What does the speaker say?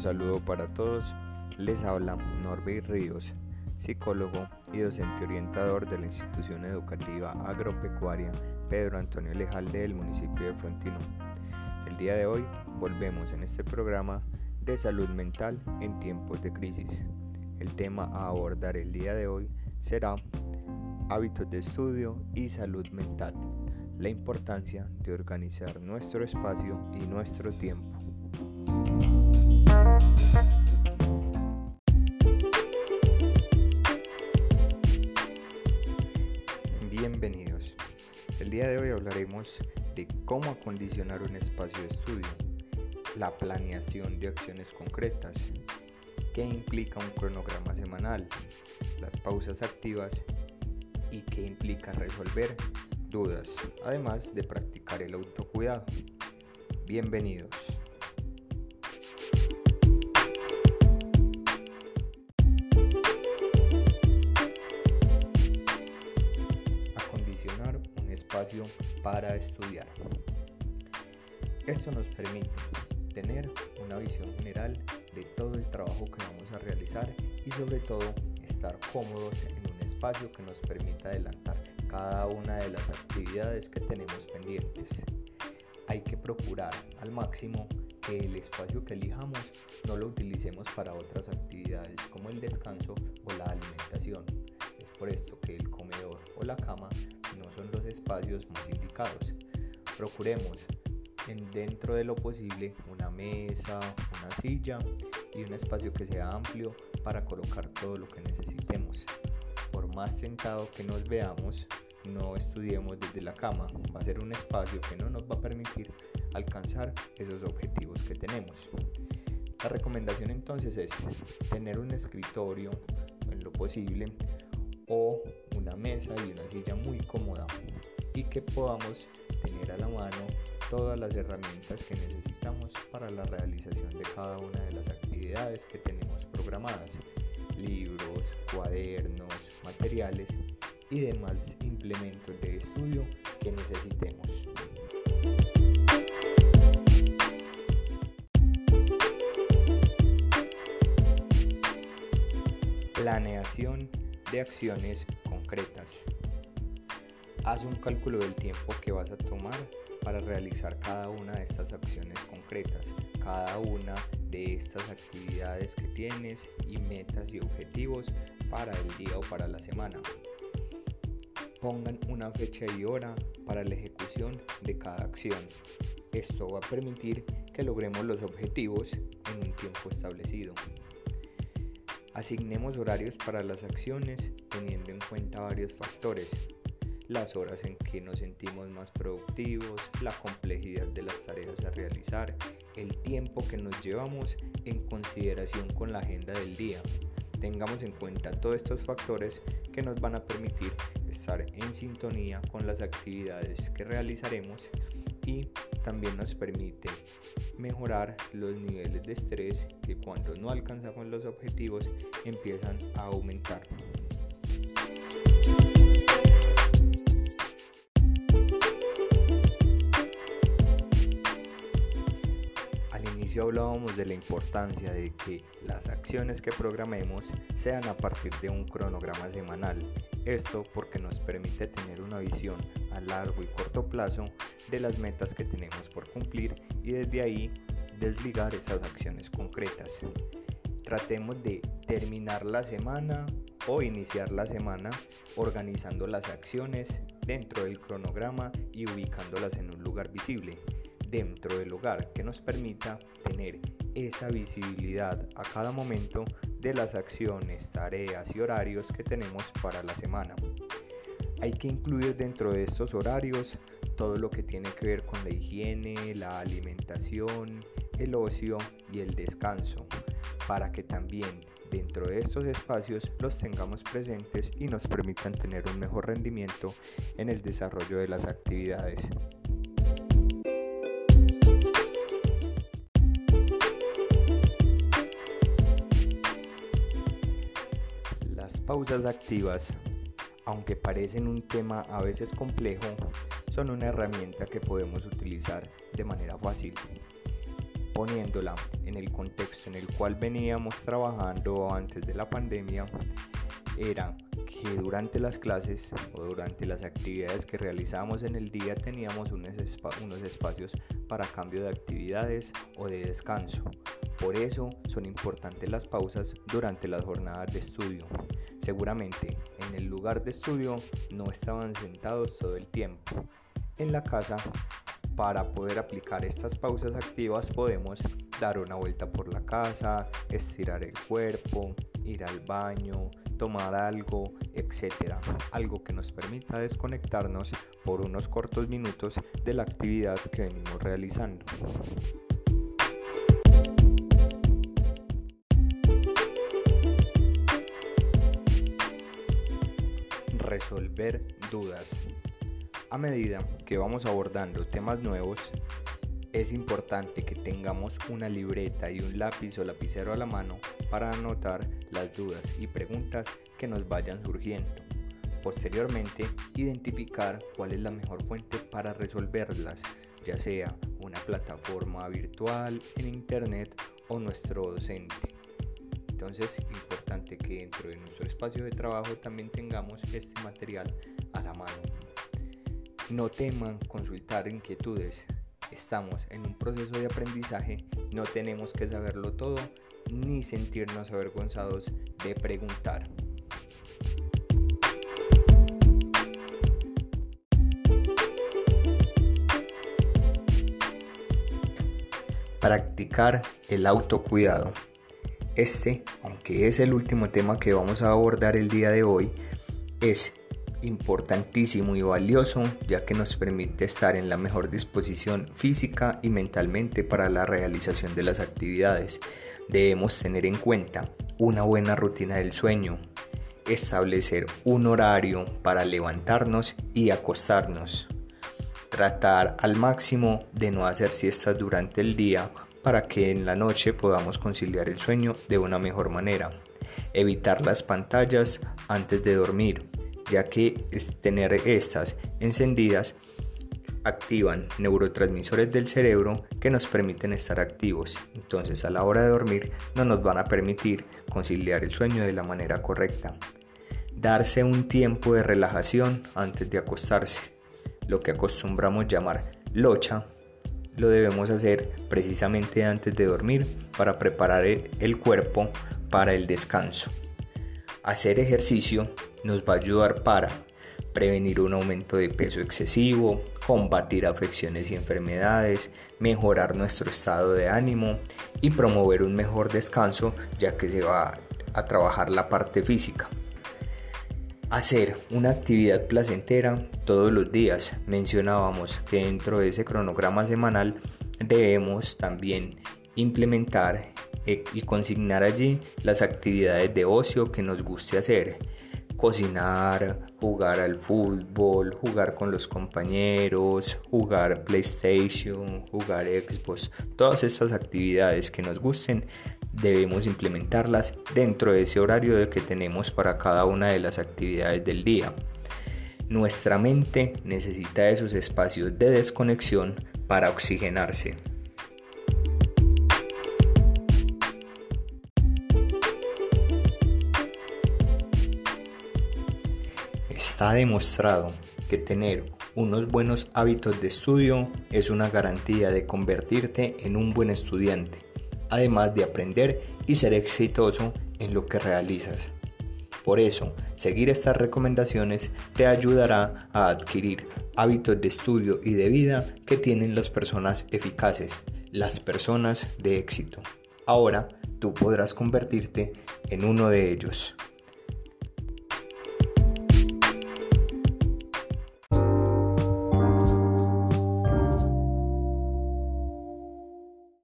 Saludo para todos. Les habla Norbert Ríos, psicólogo y docente orientador de la institución educativa agropecuaria Pedro Antonio Lejalde del municipio de Frontino. El día de hoy volvemos en este programa de salud mental en tiempos de crisis. El tema a abordar el día de hoy será hábitos de estudio y salud mental, la importancia de organizar nuestro espacio y nuestro tiempo. Día de hoy hablaremos de cómo acondicionar un espacio de estudio, la planeación de acciones concretas, qué implica un cronograma semanal, las pausas activas y qué implica resolver dudas, además de practicar el autocuidado. Bienvenidos. Espacio para estudiar. Esto nos permite tener una visión general de todo el trabajo que vamos a realizar y sobre todo estar cómodos en un espacio que nos permita adelantar cada una de las actividades que tenemos pendientes. Hay que procurar al máximo que el espacio que elijamos no lo utilicemos para otras actividades como el descanso o la alimentación. Por esto que el comedor o la cama no son los espacios más indicados. Procuremos en dentro de lo posible una mesa, una silla y un espacio que sea amplio para colocar todo lo que necesitemos. Por más sentado que nos veamos, no estudiemos desde la cama. Va a ser un espacio que no nos va a permitir alcanzar esos objetivos que tenemos. La recomendación entonces es tener un escritorio en lo posible o una mesa y una silla muy cómoda y que podamos tener a la mano todas las herramientas que necesitamos para la realización de cada una de las actividades que tenemos programadas, libros, cuadernos, materiales y demás implementos de estudio que necesitemos. Planeación de acciones concretas. Haz un cálculo del tiempo que vas a tomar para realizar cada una de estas acciones concretas, cada una de estas actividades que tienes y metas y objetivos para el día o para la semana. Pongan una fecha y hora para la ejecución de cada acción. Esto va a permitir que logremos los objetivos en un tiempo establecido. Asignemos horarios para las acciones teniendo en cuenta varios factores, las horas en que nos sentimos más productivos, la complejidad de las tareas a realizar, el tiempo que nos llevamos en consideración con la agenda del día. Tengamos en cuenta todos estos factores que nos van a permitir estar en sintonía con las actividades que realizaremos y también nos permite mejorar los niveles de estrés que cuando no alcanzamos los objetivos empiezan a aumentar. Hablábamos de la importancia de que las acciones que programemos sean a partir de un cronograma semanal. Esto porque nos permite tener una visión a largo y corto plazo de las metas que tenemos por cumplir y desde ahí desligar esas acciones concretas. Tratemos de terminar la semana o iniciar la semana organizando las acciones dentro del cronograma y ubicándolas en un lugar visible dentro del hogar que nos permita tener esa visibilidad a cada momento de las acciones, tareas y horarios que tenemos para la semana. Hay que incluir dentro de estos horarios todo lo que tiene que ver con la higiene, la alimentación, el ocio y el descanso, para que también dentro de estos espacios los tengamos presentes y nos permitan tener un mejor rendimiento en el desarrollo de las actividades. Pausas activas, aunque parecen un tema a veces complejo, son una herramienta que podemos utilizar de manera fácil. poniéndola en el contexto en el cual veníamos trabajando antes de la pandemia, era que durante las clases o durante las actividades que realizábamos en el día teníamos unos, unos espacios para cambio de actividades o de descanso. Por eso son importantes las pausas durante las jornadas de estudio. Seguramente en el lugar de estudio no estaban sentados todo el tiempo. En la casa, para poder aplicar estas pausas activas podemos dar una vuelta por la casa, estirar el cuerpo, ir al baño, tomar algo, etcétera. Algo que nos permita desconectarnos por unos cortos minutos de la actividad que venimos realizando. Resolver dudas. A medida que vamos abordando temas nuevos, es importante que tengamos una libreta y un lápiz o lapicero a la mano para anotar las dudas y preguntas que nos vayan surgiendo. Posteriormente, identificar cuál es la mejor fuente para resolverlas, ya sea una plataforma virtual en internet o nuestro docente. Entonces, es importante que dentro de nuestro espacio de trabajo también tengamos este material a la mano. No teman consultar inquietudes. Estamos en un proceso de aprendizaje, no tenemos que saberlo todo ni sentirnos avergonzados de preguntar. Practicar el autocuidado. Este, aunque es el último tema que vamos a abordar el día de hoy, es importantísimo y valioso ya que nos permite estar en la mejor disposición física y mentalmente para la realización de las actividades. Debemos tener en cuenta una buena rutina del sueño, establecer un horario para levantarnos y acostarnos, tratar al máximo de no hacer siestas durante el día para que en la noche podamos conciliar el sueño de una mejor manera, evitar las pantallas antes de dormir, ya que tener estas encendidas activan neurotransmisores del cerebro que nos permiten estar activos. Entonces a la hora de dormir no nos van a permitir conciliar el sueño de la manera correcta. Darse un tiempo de relajación antes de acostarse, lo que acostumbramos llamar locha, lo debemos hacer precisamente antes de dormir para preparar el cuerpo para el descanso. Hacer ejercicio nos va a ayudar para prevenir un aumento de peso excesivo, combatir afecciones y enfermedades, mejorar nuestro estado de ánimo y promover un mejor descanso ya que se va a trabajar la parte física. Hacer una actividad placentera todos los días. Mencionábamos que dentro de ese cronograma semanal debemos también implementar eh, y consignar allí las actividades de ocio que nos guste hacer. Cocinar, jugar al fútbol, jugar con los compañeros, jugar PlayStation, jugar Xbox. Todas estas actividades que nos gusten debemos implementarlas dentro de ese horario que tenemos para cada una de las actividades del día. Nuestra mente necesita esos espacios de desconexión para oxigenarse. Está demostrado que tener unos buenos hábitos de estudio es una garantía de convertirte en un buen estudiante, además de aprender y ser exitoso en lo que realizas. Por eso, seguir estas recomendaciones te ayudará a adquirir hábitos de estudio y de vida que tienen las personas eficaces, las personas de éxito. Ahora, tú podrás convertirte en uno de ellos.